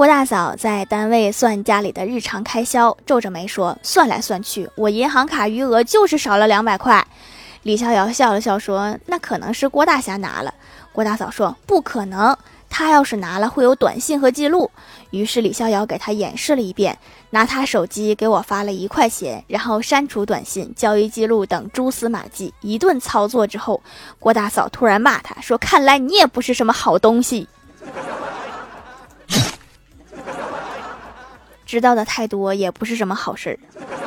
郭大嫂在单位算家里的日常开销，皱着眉说：“算来算去，我银行卡余额就是少了两百块。”李逍遥笑了笑说：“那可能是郭大侠拿了。”郭大嫂说：“不可能，他要是拿了会有短信和记录。”于是李逍遥给他演示了一遍，拿他手机给我发了一块钱，然后删除短信、交易记录等蛛丝马迹，一顿操作之后，郭大嫂突然骂他说：“看来你也不是什么好东西。”知道的太多也不是什么好事儿。